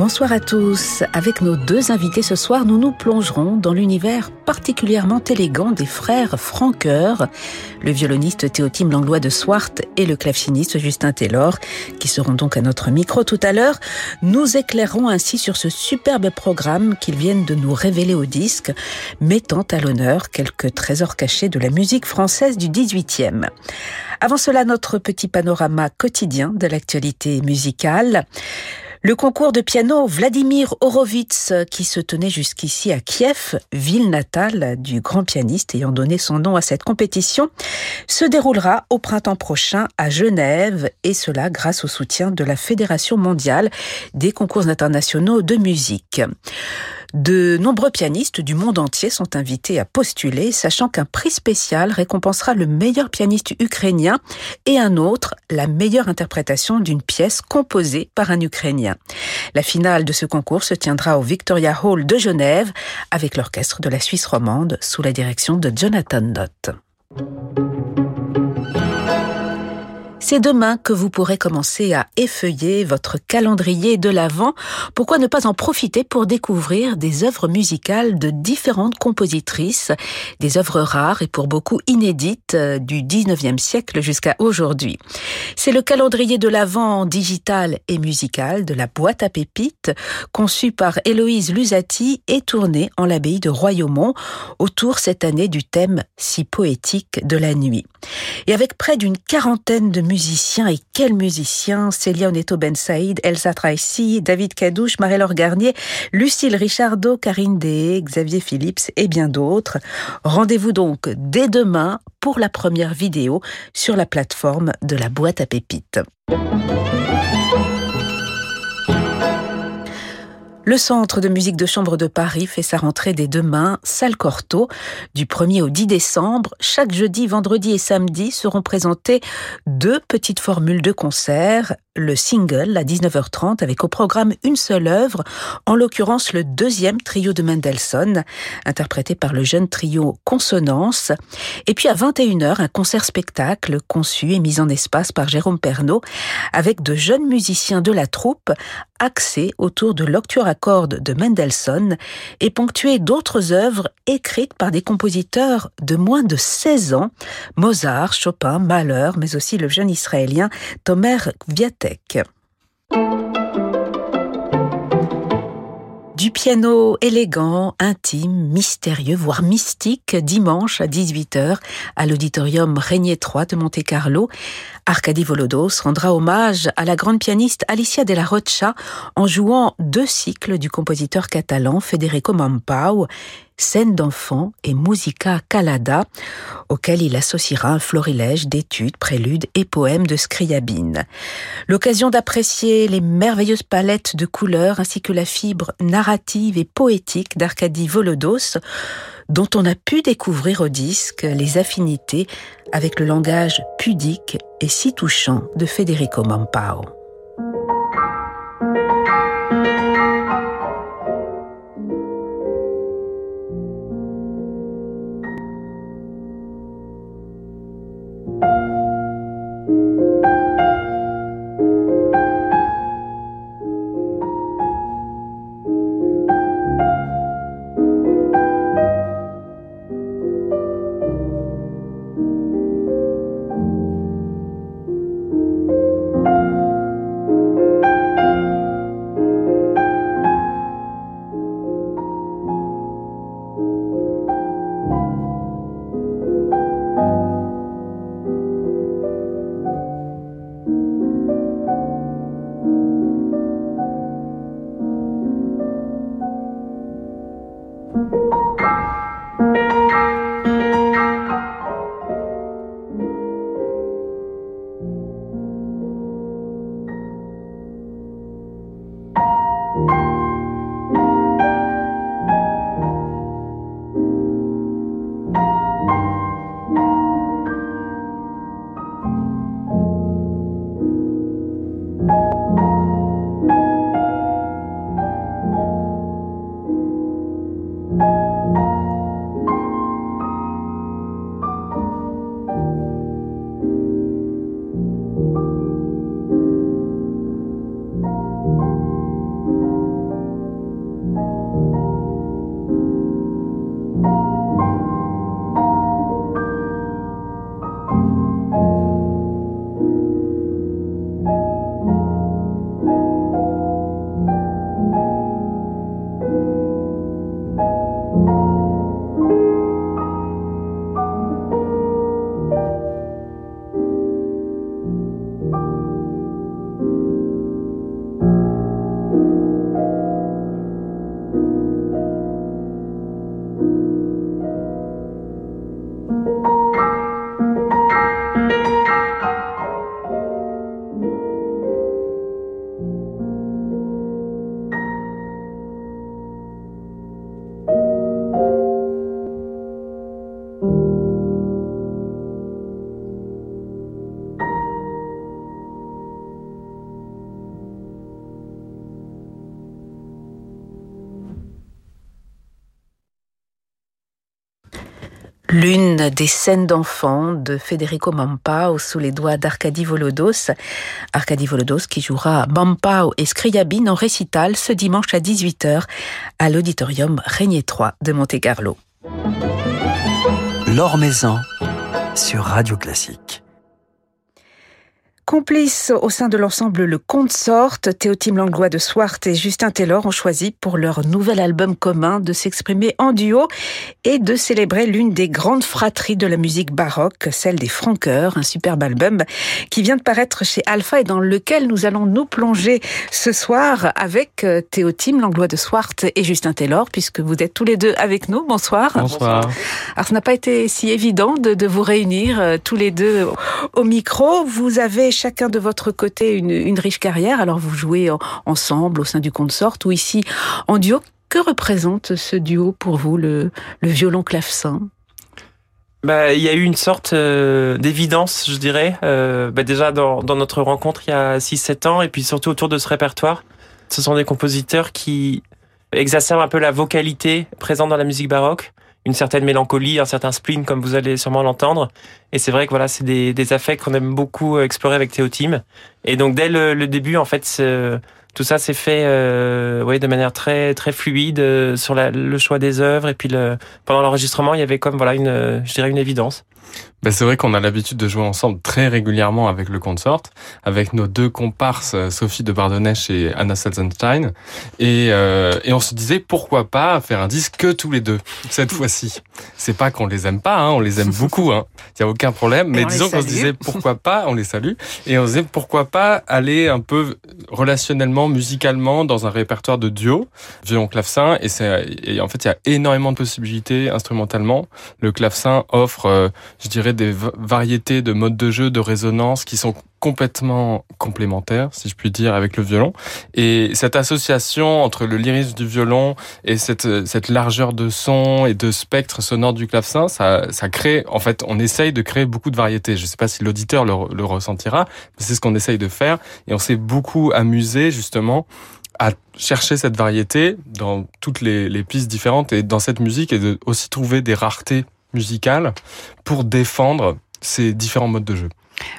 Bonsoir à tous. Avec nos deux invités ce soir, nous nous plongerons dans l'univers particulièrement élégant des frères Franqueur, le violoniste Théotime Langlois de Swart et le claveciniste Justin Taylor, qui seront donc à notre micro tout à l'heure. Nous éclairerons ainsi sur ce superbe programme qu'ils viennent de nous révéler au disque, mettant à l'honneur quelques trésors cachés de la musique française du 18e. Avant cela, notre petit panorama quotidien de l'actualité musicale. Le concours de piano Vladimir Horowitz, qui se tenait jusqu'ici à Kiev, ville natale du grand pianiste ayant donné son nom à cette compétition, se déroulera au printemps prochain à Genève, et cela grâce au soutien de la Fédération mondiale des concours internationaux de musique. De nombreux pianistes du monde entier sont invités à postuler, sachant qu'un prix spécial récompensera le meilleur pianiste ukrainien et un autre la meilleure interprétation d'une pièce composée par un Ukrainien. La finale de ce concours se tiendra au Victoria Hall de Genève avec l'orchestre de la Suisse romande sous la direction de Jonathan Dott. C'est demain que vous pourrez commencer à effeuiller votre calendrier de l'Avent. Pourquoi ne pas en profiter pour découvrir des œuvres musicales de différentes compositrices, des œuvres rares et pour beaucoup inédites euh, du 19e siècle jusqu'à aujourd'hui. C'est le calendrier de l'Avent digital et musical de la boîte à pépites, conçu par Héloïse Lusati et tourné en l'abbaye de Royaumont autour cette année du thème si poétique de la nuit. Et avec près d'une quarantaine de et quels musiciens Célia Oneto Ben Saïd, Elsa Tracy, David Cadouche, Marie-Laure Garnier, Lucille Richardot, Karine Dehé, Xavier Phillips et bien d'autres. Rendez-vous donc dès demain pour la première vidéo sur la plateforme de la boîte à pépites. Le Centre de musique de chambre de Paris fait sa rentrée dès demain, salle Cortot. Du 1er au 10 décembre, chaque jeudi, vendredi et samedi seront présentées deux petites formules de concert. Le single à 19h30 avec au programme une seule œuvre, en l'occurrence le deuxième trio de Mendelssohn, interprété par le jeune trio Consonance. Et puis à 21h, un concert-spectacle conçu et mis en espace par Jérôme Pernaud avec de jeunes musiciens de la troupe axé autour de l'octuor à cordes de Mendelssohn et ponctué d'autres œuvres écrites par des compositeurs de moins de 16 ans, Mozart, Chopin, Mahler, mais aussi le jeune israélien Tomer Du piano élégant, intime, mystérieux, voire mystique, dimanche à 18h à l'auditorium Régnier 3 de Monte-Carlo, Arkady Volodos rendra hommage à la grande pianiste Alicia de la Rocha en jouant deux cycles du compositeur catalan Federico Mampau Scène d'enfants et Musica Calada, auquel il associera un florilège d'études, préludes et poèmes de Scriabine. L'occasion d'apprécier les merveilleuses palettes de couleurs ainsi que la fibre narrative et poétique d'Arcadie Volodos, dont on a pu découvrir au disque les affinités avec le langage pudique et si touchant de Federico Mampao. Des scènes d'enfants de Federico Mampao sous les doigts d'Arcadie Volodos. Arcadie Volodos qui jouera Mampao et Scriabine en récital ce dimanche à 18h à l'auditorium Régnier 3 de Monte-Carlo. Maison sur Radio Classique. Complices au sein de l'ensemble Le Consort, Théotime Langlois de Swart et Justin Taylor ont choisi pour leur nouvel album commun de s'exprimer en duo et de célébrer l'une des grandes fratries de la musique baroque, celle des Franqueurs, un superbe album qui vient de paraître chez Alpha et dans lequel nous allons nous plonger ce soir avec euh, Théotime Langlois de Swart et Justin Taylor puisque vous êtes tous les deux avec nous. Bonsoir. Bonsoir. Alors ça n'a pas été si évident de, de vous réunir euh, tous les deux au micro. Vous avez chacun de votre côté une, riche carrière. Alors vous jouez en, ensemble au sein du consort ou ici en duo. Que représente ce duo pour vous, le, le violon clavecin? Bah, il y a eu une sorte euh, d'évidence, je dirais. Euh, bah, déjà dans, dans, notre rencontre il y a 6-7 ans, et puis surtout autour de ce répertoire. Ce sont des compositeurs qui exacerbent un peu la vocalité présente dans la musique baroque, une certaine mélancolie, un certain spleen, comme vous allez sûrement l'entendre. Et c'est vrai que voilà, c'est des, des affects qu'on aime beaucoup explorer avec Théotime. Et donc dès le, le début, en fait, tout ça s'est fait euh, de manière très très fluide euh, sur la, le choix des œuvres. Et puis le, pendant l'enregistrement, il y avait comme voilà une, je dirais une évidence. Ben c'est vrai qu'on a l'habitude de jouer ensemble très régulièrement avec le consort, avec nos deux comparses Sophie de Bardonnèche et Anna Selzenstein, et, euh, et on se disait pourquoi pas faire un disque que tous les deux cette fois-ci. C'est pas qu'on les aime pas, hein, on les aime beaucoup, hein. y a aucun problème, mais disons qu'on se disait pourquoi pas, on les salue, et on se disait pourquoi pas aller un peu relationnellement, musicalement dans un répertoire de duo, violon clavecin, et c'est et en fait il y a énormément de possibilités instrumentalement. Le clavecin offre, euh, je dirais des variétés de modes de jeu, de résonance qui sont complètement complémentaires, si je puis dire, avec le violon. Et cette association entre le lyrisme du violon et cette, cette largeur de son et de spectre sonore du clavecin, ça, ça crée, en fait, on essaye de créer beaucoup de variétés. Je ne sais pas si l'auditeur le, le ressentira, mais c'est ce qu'on essaye de faire. Et on s'est beaucoup amusé, justement, à chercher cette variété dans toutes les, les pistes différentes et dans cette musique et de aussi trouver des raretés musicale pour défendre ces différents modes de jeu.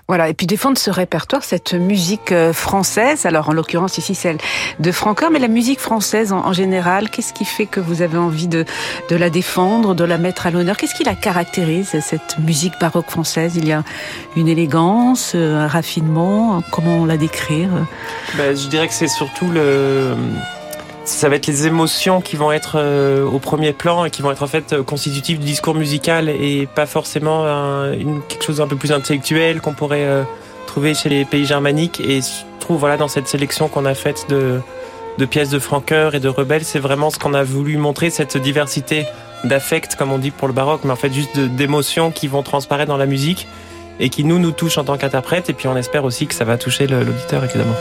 Voilà, et puis défendre ce répertoire, cette musique française, alors en l'occurrence ici celle de Francoeur, mais la musique française en, en général, qu'est-ce qui fait que vous avez envie de, de la défendre, de la mettre à l'honneur? Qu'est-ce qui la caractérise, cette musique baroque française? Il y a une élégance, un raffinement, comment la décrire? Ben, Je dirais que c'est surtout le ça va être les émotions qui vont être euh, au premier plan et qui vont être en fait constitutives du discours musical et pas forcément un, une, quelque chose d'un peu plus intellectuel qu'on pourrait euh, trouver chez les pays germaniques. Et je trouve voilà dans cette sélection qu'on a faite de, de pièces de Francoeur et de Rebelles, c'est vraiment ce qu'on a voulu montrer, cette diversité d'affects, comme on dit pour le baroque, mais en fait juste d'émotions qui vont transparaître dans la musique et qui nous nous touchent en tant qu'interprète. Et puis on espère aussi que ça va toucher l'auditeur évidemment.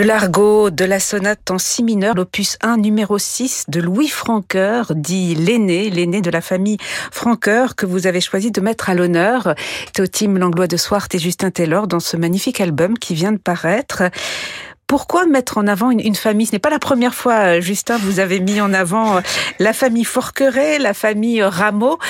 Le Largo de la sonate en si mineur, l'opus 1 numéro 6 de Louis Francoeur, dit l'aîné, l'aîné de la famille Francoeur que vous avez choisi de mettre à l'honneur. Théotime Langlois de Swart et Justin Taylor dans ce magnifique album qui vient de paraître. Pourquoi mettre en avant une, famille? Ce n'est pas la première fois, euh, Justin, vous avez mis en avant euh, la famille Forqueret, la famille Rameau.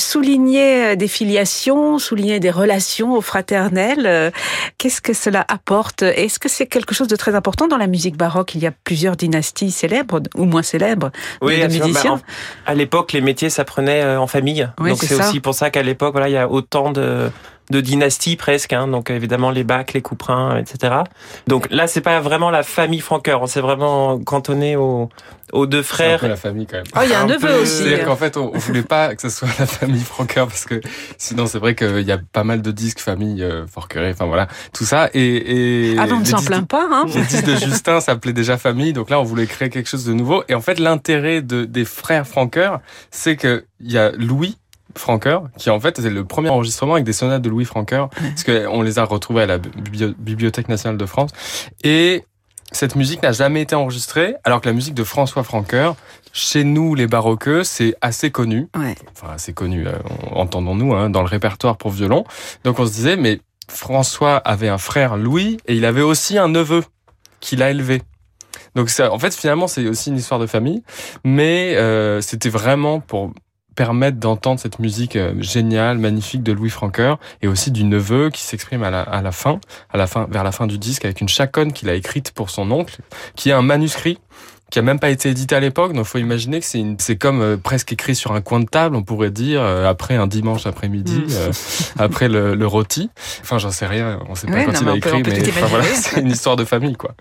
Souligner euh, des filiations, souligner des relations fraternelles. Qu'est-ce que cela apporte? Est-ce que c'est quelque chose de très important dans la musique baroque? Il y a plusieurs dynasties célèbres, ou moins célèbres, oui, de, musiciens. Bah, à l'époque, les métiers s'apprenaient en famille. Donc c'est aussi pour ça qu'à l'époque, voilà, il y a autant de de dynastie presque, hein, donc évidemment les Bacs, les Couperins, etc. Donc là, c'est pas vraiment la famille Franqueur, on s'est vraiment cantonné aux, aux deux frères. C'est un peu la famille quand même. Oh, il y a un, neveu aussi. C'est-à-dire qu'en fait, on, voulait pas que ce soit la famille Franqueur parce que sinon, c'est vrai qu'il y a pas mal de disques famille euh, enfin voilà, tout ça. Et, et ah, on ne s'en plaint pas. Hein les disques de Justin s'appelait déjà famille, donc là, on voulait créer quelque chose de nouveau. Et en fait, l'intérêt de, des frères Franqueur, c'est que il y a Louis Franqueur, qui en fait c'est le premier enregistrement avec des sonates de Louis Franqueur, parce qu'on les a retrouvées à la Bibliothèque nationale de France. Et cette musique n'a jamais été enregistrée, alors que la musique de François Franqueur, chez nous les baroqueux, c'est assez connu. Enfin assez connu, euh, entendons-nous, hein, dans le répertoire pour violon. Donc on se disait, mais François avait un frère Louis, et il avait aussi un neveu qu'il a élevé. Donc ça, en fait, finalement, c'est aussi une histoire de famille, mais euh, c'était vraiment pour permettre d'entendre cette musique euh, géniale, magnifique de Louis Francoeur et aussi du neveu qui s'exprime à la, à la fin, à la fin, vers la fin du disque avec une chaconne qu'il a écrite pour son oncle, qui est un manuscrit qui a même pas été édité à l'époque. Donc, faut imaginer que c'est c'est comme euh, presque écrit sur un coin de table, on pourrait dire, euh, après un dimanche après-midi, mm. euh, après le, le, rôti. Enfin, j'en sais rien. On sait pas quand il a écrit, mais voilà, c'est une histoire de famille, quoi.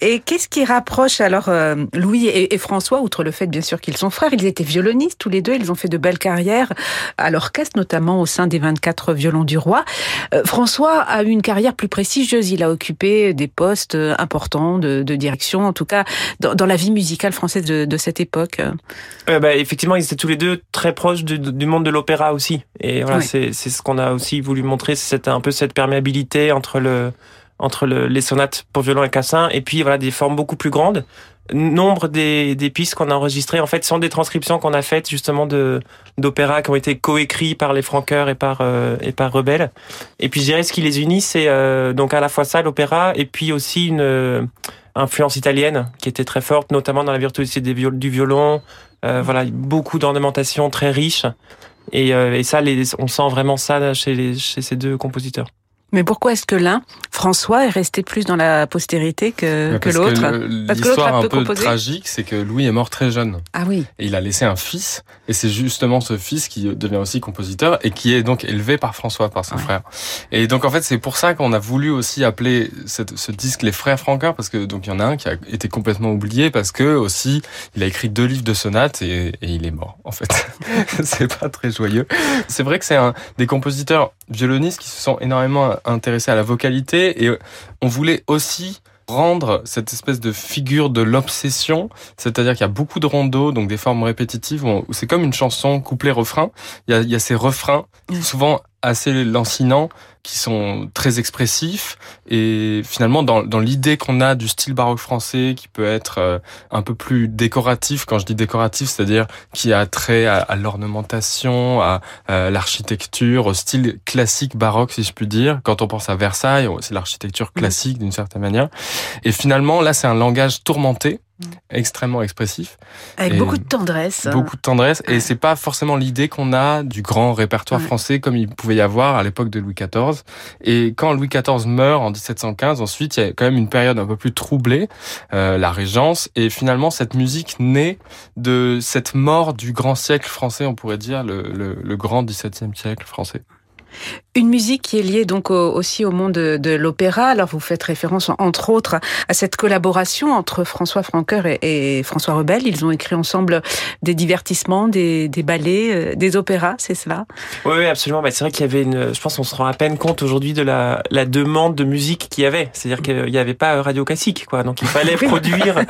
Et qu'est-ce qui rapproche alors Louis et, et, François, outre le fait bien sûr qu'ils sont frères, ils étaient violonistes tous les deux, ils ont fait de belles carrières à l'orchestre, notamment au sein des 24 violons du roi. François a eu une carrière plus prestigieuse, il a occupé des postes importants de, de direction, en tout cas dans, dans, la vie musicale française de, de cette époque euh, bah, Effectivement, ils étaient tous les deux très proches du, du monde de l'opéra aussi. Et voilà, c'est ce qu'on a aussi voulu montrer, c'est un peu cette perméabilité entre le entre le, les sonates pour violon et cassin, et puis voilà des formes beaucoup plus grandes. Nombre des, des pistes qu'on a enregistrées, en fait, sont des transcriptions qu'on a faites justement de d'opéras qui ont été coécrits par les Franqueurs et par euh, et par Rebelle. Et puis je dirais ce qui les unit, c'est euh, donc à la fois ça, l'opéra, et puis aussi une influence italienne qui était très forte, notamment dans la virtuosité du violon. Euh, voilà, beaucoup d'ornementation très riche. Et, euh, et ça, on sent vraiment ça chez, les, chez ces deux compositeurs. Mais pourquoi est-ce que l'un, François, est resté plus dans la postérité que, que l'autre L'histoire un peu tragique, c'est que Louis est mort très jeune. Ah oui. Et il a laissé un fils, et c'est justement ce fils qui devient aussi compositeur et qui est donc élevé par François, par son frère. Et donc en fait, c'est pour ça qu'on a voulu aussi appeler cette, ce disque les frères Francoeur, parce que donc il y en a un qui a été complètement oublié parce que aussi il a écrit deux livres de sonates et, et il est mort. En fait, c'est pas très joyeux. C'est vrai que c'est un des compositeurs violonistes qui se sont énormément intéressés à la vocalité et on voulait aussi rendre cette espèce de figure de l'obsession, c'est-à-dire qu'il y a beaucoup de rondeaux, donc des formes répétitives, où c'est comme une chanson couplet-refrain. Il y a ces refrains, souvent assez lancinants, qui sont très expressifs et finalement dans, dans l'idée qu'on a du style baroque français qui peut être euh, un peu plus décoratif quand je dis décoratif c'est-à-dire qui a trait à, l'ornementation à, l'architecture au style classique baroque si je puis dire quand on pense à Versailles c'est l'architecture mm. classique d'une certaine manière et finalement là c'est un langage tourmenté. Extrêmement expressif. Avec beaucoup de tendresse. Beaucoup de tendresse. Et c'est pas forcément l'idée qu'on a du grand répertoire français comme il pouvait y avoir à l'époque de Louis XIV. Et quand Louis XIV meurt en 1715, ensuite, il y a quand même une période un peu plus troublée, euh, la Régence. Et finalement, cette musique naît de cette mort du grand siècle français, on pourrait dire, le, le, le grand XVIIe siècle français. Une musique qui est liée donc aussi au monde de, l'opéra. Alors vous faites référence entre autres à cette collaboration entre François Francoeur et, François Rebelle. Ils ont écrit ensemble des divertissements, des, ballets, euh, des opéras, c'est cela? Oui, absolument. Bah, c'est vrai qu'il y avait une. Je pense qu'on se rend à peine compte aujourd'hui de la, demande de musique qu'il y avait. C'est-à-dire qu'il n'y avait pas radio classique, quoi. Donc il fallait produire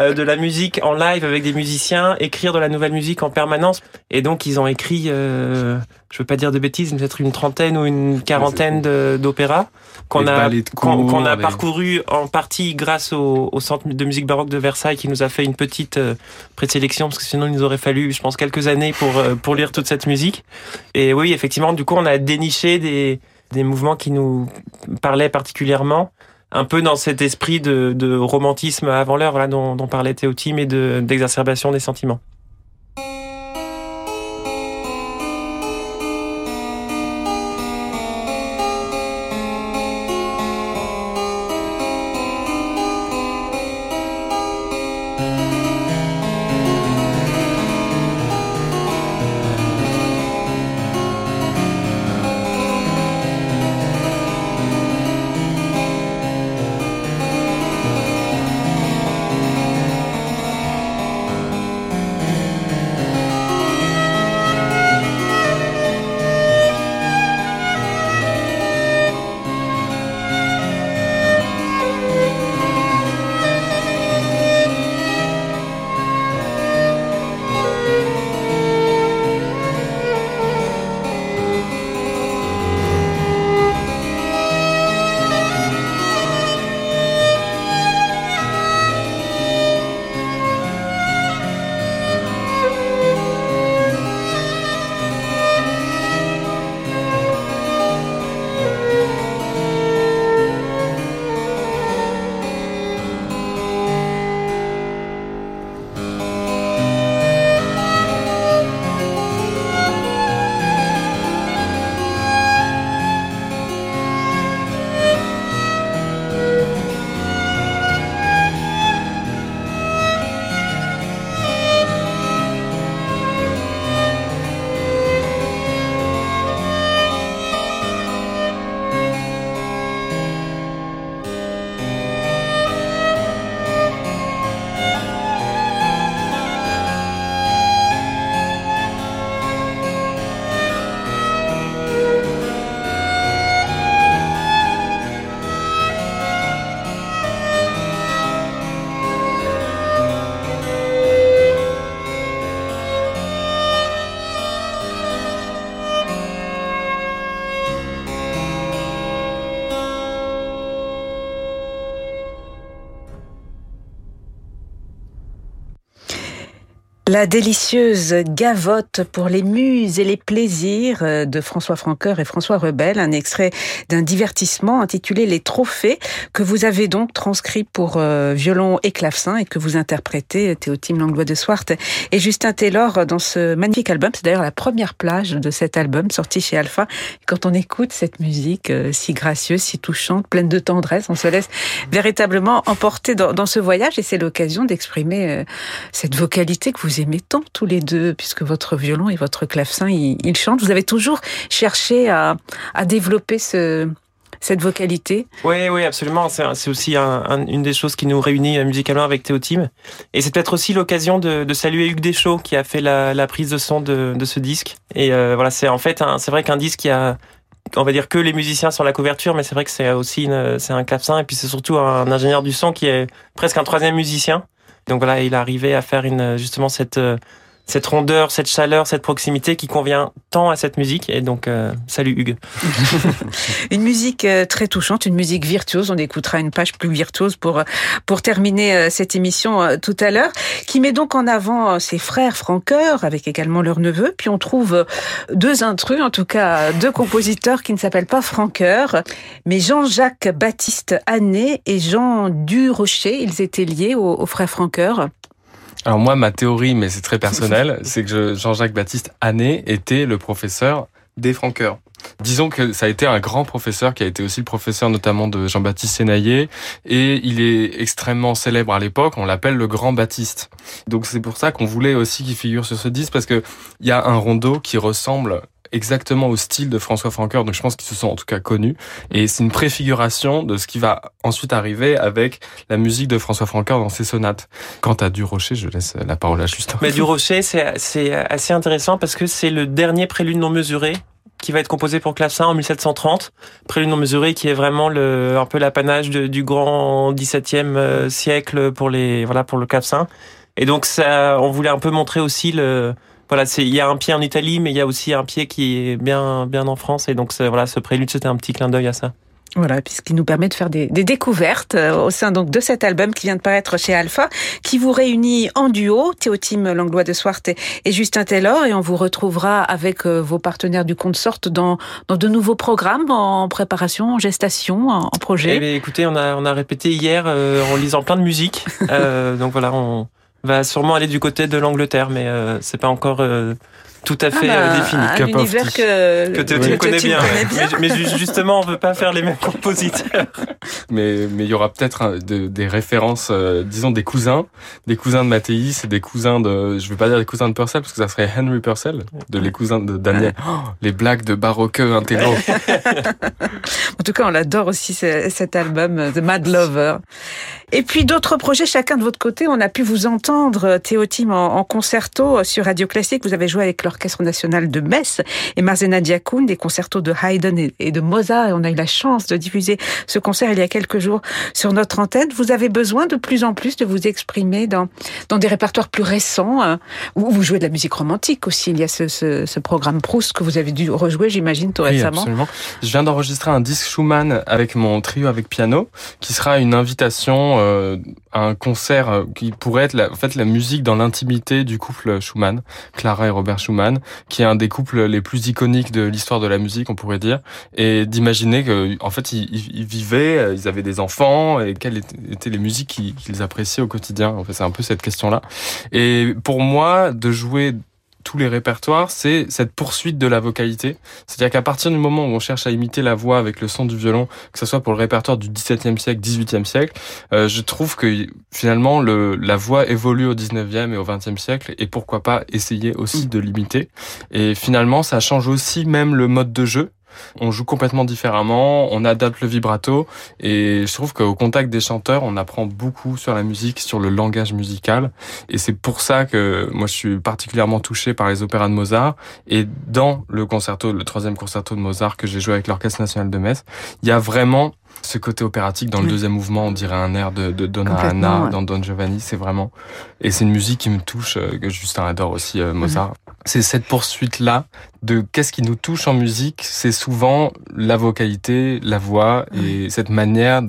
euh, de la musique en live avec des musiciens, écrire de la nouvelle musique en permanence. Et donc ils ont écrit. Euh, je veux pas dire de bêtises, peut-être une trentaine ou une quarantaine d'opéras qu'on a qu'on a les- parcouru en partie grâce au, au centre de musique baroque de Versailles qui nous a fait une petite euh, présélection parce que sinon il nous aurait fallu je pense quelques années pour euh, pour lire toute cette musique et oui effectivement du coup on a déniché des des mouvements qui nous parlaient particulièrement un peu dans cet esprit de, de romantisme avant l'heure dont, dont parlait Théotime et de- d'exacerbation des sentiments. La délicieuse gavotte pour les muses et les plaisirs euh, de François Francoeur et François Rebel, un extrait d'un divertissement intitulé Les Trophées que vous avez donc transcrit pour euh, violon et clavecin et que vous interprétez Théotime Langlois de Swart et Justin Taylor dans ce magnifique album. C'est d'ailleurs la première plage de cet album sorti chez Alpha. Quand on écoute cette musique euh, si gracieuse, si touchante, pleine de tendresse, on se laisse véritablement emporter dans, ce voyage et c'est l'occasion d'exprimer euh, cette vocalité que vous tant tous les deux, puisque votre violon et votre clavecin, ils, ils chantent. Vous avez toujours cherché à, développer ce, cette vocalité. Oui, oui, absolument. C'est aussi un- un- une des choses qui nous réunit euh, musicalement avec Théotime. Et c'est peut-être aussi l'occasion de, saluer Hugues Deschaux qui a fait la, prise de son de, ce disque. Et euh, voilà, c'est en fait, c'est vrai qu'un disque qui a, on va dire que les musiciens sur la couverture, mais c'est vrai que c'est aussi c'est un clavecin et puis c'est surtout un ingénieur du son qui est presque un troisième musicien. Donc voilà, il arrivé à faire une justement cette euh, cette rondeur, cette chaleur, cette proximité qui convient tant à cette musique. Et donc, euh, salut Hugues. Une musique euh, très touchante, une musique virtuose. On écoutera une page plus virtuose pour pour terminer euh, cette émission euh, tout à l'heure, qui met donc en avant euh, ses frères Francoeur avec également leur neveu. Puis on trouve euh, deux intrus, en tout cas deux compositeurs qui ne s'appellent pas Francoeur, mais Jean-Jacques Baptiste Annet et Jean Durocher. Ils étaient liés aux, aux frères Francoeur. Alors moi, ma théorie, mais c'est très personnel, c'est que je- Jean-Jacques Baptiste Annet était le professeur des Franqueurs. Disons que ça a été un grand professeur qui a été aussi le professeur notamment de Jean-Baptiste Sénaillé et il est extrêmement célèbre à l'époque, on l'appelle le grand Baptiste. Donc c'est pour ça qu'on voulait aussi qu'il figure sur ce disque parce que il y a un rondeau qui ressemble exactement au style de François Francoeur, donc je pense qu'ils se sont en tout cas connus et c'est une préfiguration de ce qui va ensuite arriver avec la musique de François Francoeur dans ses sonates. Quant à Durocher, je laisse la parole à Justin. Mais du Rocher, c'est assez intéressant parce que c'est le dernier prélude non mesuré qui va être composé pour clavecin en 1730. Prélude non mesuré qui est vraiment le, un peu l'apanage du grand 17e euh, siècle pour les, voilà, pour le clavecin. Et donc ça, on voulait un peu montrer aussi le, voilà, c'est il y a un pied en Italie, mais il y a aussi un pied qui est bien bien en France, et donc voilà, ce prélude c'était un petit clin d'œil à ça. Voilà, puisqu'il nous permet de faire des, des, découvertes euh, au sein donc de cet album qui vient de paraître chez Alpha, qui vous réunit en duo, Théotime Langlois de Swart et, Justin Taylor, et on vous retrouvera avec euh, vos partenaires du compte Sorte dans, dans de nouveaux programmes en préparation, en gestation, en, projet. Eh écoutez, on a, on a répété hier euh, en lisant plein de musique, euh, donc voilà, on va sûrement aller du côté de l'Angleterre, mais c'est pas encore tout à fait ah bah, défini. Un univers que, que tu connais, bien, Mais, justement, on veut pas faire les mêmes compositeurs. Mais mais il y aura peut-être des références, euh, disons des cousins, des cousins de Mathéis et des cousins de, je veux pas dire des cousins de Purcell parce que ça serait Henry Purcell, de les cousins de Daniel. Oh, les blagues de baroqueux intello. en tout cas, on adore aussi cet album, The Mad Lover. Et puis d'autres projets, chacun de votre côté. On a pu vous entendre, Théotime, en, en concerto sur Radio Classique. Vous avez joué avec l'Orchestre national de Metz et Marzena Diakoun, des concertos de Haydn et de Mozart. Et on a eu la chance de diffuser ce concert il y a quelques jours sur notre antenne. Vous avez besoin de plus en plus de vous exprimer dans, dans des répertoires plus récents, hein, où vous jouez de la musique romantique aussi. Il y a ce, ce, ce programme Proust que vous avez dû rejouer, j'imagine, tout récemment. absolument. Je viens d'enregistrer un disque Schumann avec mon trio avec piano, qui sera une invitation euh, un concert euh, qui pourrait être la, en fait la musique dans l'intimité du couple Schumann, Clara et Robert Schumann, qui est un des couples les plus iconiques de l'histoire de la musique, on pourrait dire, et d'imaginer que en fait ils, ils, vivaient, euh, ils avaient des enfants et quelles étaient les musiques qu'ils appréciaient au quotidien. En fait, c'est un peu cette question-là. Et pour moi, de jouer tous les répertoires, c'est cette poursuite de la vocalité. C'est-à-dire qu'à partir du moment où on cherche à imiter la voix avec le son du violon, que ce soit pour le répertoire du XVIIe siècle, XVIIIe siècle, euh, je trouve que finalement le, la voix évolue au XIXe et au XXe siècle, et pourquoi pas essayer aussi de l'imiter. Et finalement, ça change aussi même le mode de jeu. On joue complètement différemment, on adapte le vibrato et je trouve qu'au contact des chanteurs, on apprend beaucoup sur la musique, sur le langage musical et c'est pour ça que moi je suis particulièrement touché par les opéras de Mozart et dans le concerto, le troisième concerto de Mozart que j'ai joué avec l'Orchestre national de Metz, il y a vraiment ce côté opératique dans le deuxième mouvement, on dirait un air de, de Donna Anna dans Don Giovanni, c'est vraiment et c'est une musique qui me touche euh, que Justin adore aussi euh, Mozart. C'est cette poursuite là de qu'est-ce qui nous touche en musique, c'est souvent la vocalité, la voix et cette manière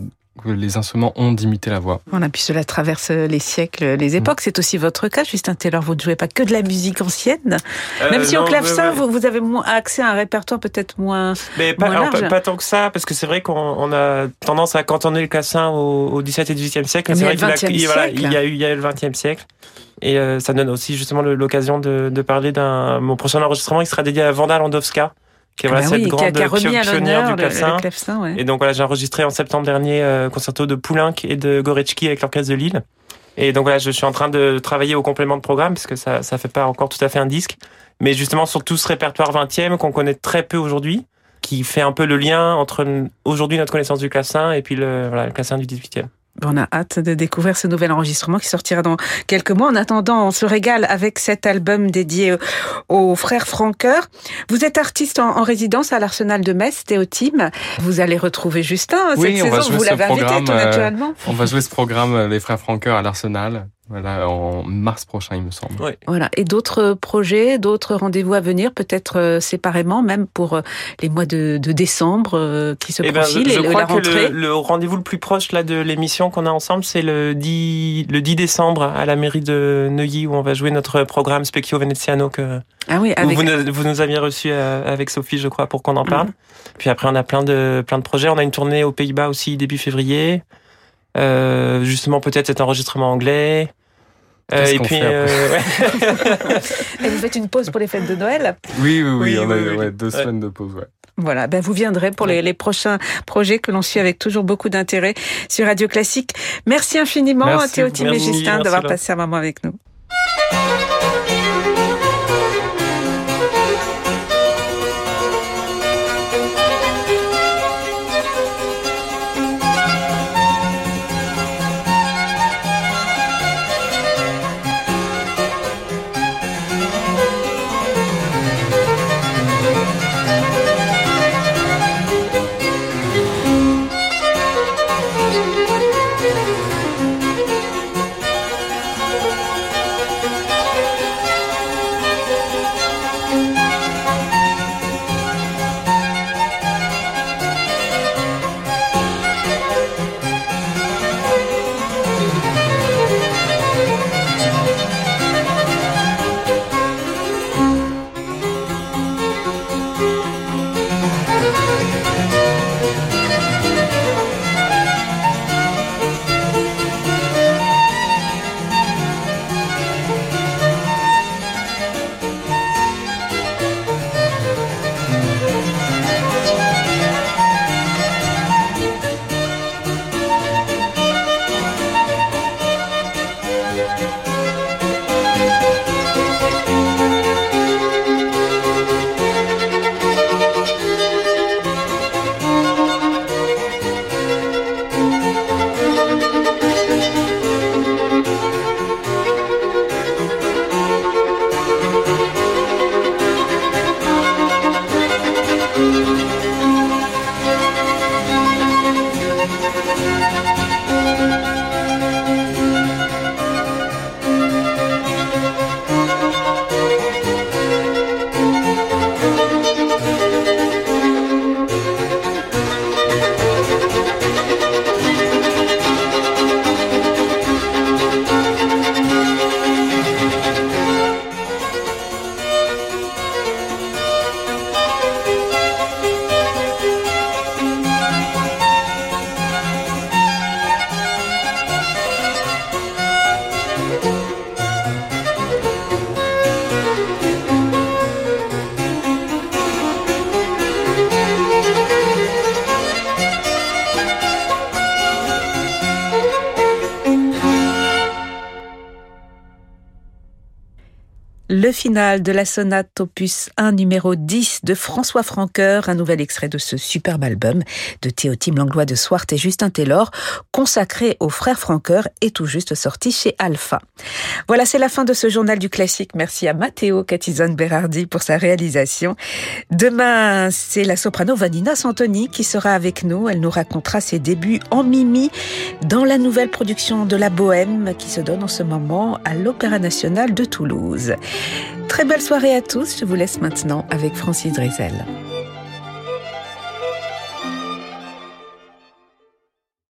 que les instruments ont d'imiter la voix. Voilà, puis cela traverse les siècles, les époques. Mm. C'est aussi votre cas, Justin Taylor. Vous ne jouez pas que de la musique ancienne, euh, même si au clavecin, vous, vous, avez accès à un répertoire peut-être moins, mais pas, large. pas, tant que ça, parce que c'est vrai qu'on a tendance à cantonner le clavecin au, au 17 et 18e siècle. C'est vrai qu'il y, voilà, il y a eu il y a le 20e siècle. Et euh, ça donne aussi justement l'occasion de, de parler d'un mon prochain enregistrement qui sera dédié à Vanda Landowska qui est voilà, ah bah cette grande qui a, qui a pionnière du clavecin. Le, le ouais. Et donc voilà, j'ai enregistré en septembre dernier euh, concerto de Poulenc et de Gorecki avec l'orchestre de Lille. Et donc voilà, je suis en train de travailler au complément de programme parce que ça ça fait pas encore tout à fait un disque, mais justement sur tout ce répertoire 20e qu'on connaît très peu aujourd'hui, qui fait un peu le lien entre aujourd'hui notre connaissance du clavecin et puis le voilà le clavecin du 18e. On a hâte de découvrir ce nouvel enregistrement qui sortira dans quelques mois. En attendant, on se régale avec cet album dédié aux frères Franqueur. Vous êtes artiste en, résidence à l'Arsenal de Metz, Théotime. Vous allez retrouver Justin oui, cette saison. Vous l'avez invité tout naturellement. Euh, on va jouer ce programme euh, Les frères Franqueur à l'Arsenal. Voilà, en mars prochain, il me semble. Voilà. Et d'autres projets, d'autres rendez-vous à venir, peut-être euh, séparément, même pour euh, les mois de, de décembre euh, qui se eh ben, profilent je, et crois la rentrée. Que le, le rendez-vous le plus proche là de l'émission qu'on a ensemble, c'est le 10, le 10 décembre à la mairie de Neuilly où on va jouer notre programme Specchio Veneziano que ah oui, avec... vous, nous, vous, nous aviez reçu avec Sophie, je crois, pour qu'on en parle. Puis après, on a plein de plein de projets. On a une tournée aux Pays-Bas aussi début février. Euh, justement, peut-être cet enregistrement anglais. Euh, et puis, euh, et vous faites une pause pour les fêtes de Noël? Oui, oui, oui, oui on a oui, ouais, deux semaines de pause, ouais. Voilà, ben vous viendrez pour les, les prochains projets que l'on suit avec toujours beaucoup d'intérêt sur Radio Classique. Merci infiniment, Théotime et Justin, d'avoir passé un moment avec nous. Final de la sonate opus 1 numéro 10 de François Francoeur, un nouvel extrait de ce superbe album de Théotime Langlois de Swart et Justin Taylor, consacré aux frères Francoeur et tout juste sorti chez Alpha. Voilà, c'est la fin de ce journal du classique. Merci à Matteo Catizon Berardi pour sa réalisation. Demain, c'est la soprano Vanina Santoni qui sera avec nous. Elle nous racontera ses débuts en Mimi dans la nouvelle production de la Bohème qui se donne en ce moment à l'Opéra National de Toulouse. Très belle soirée à tous. Je vous laisse maintenant avec Francis Drezel.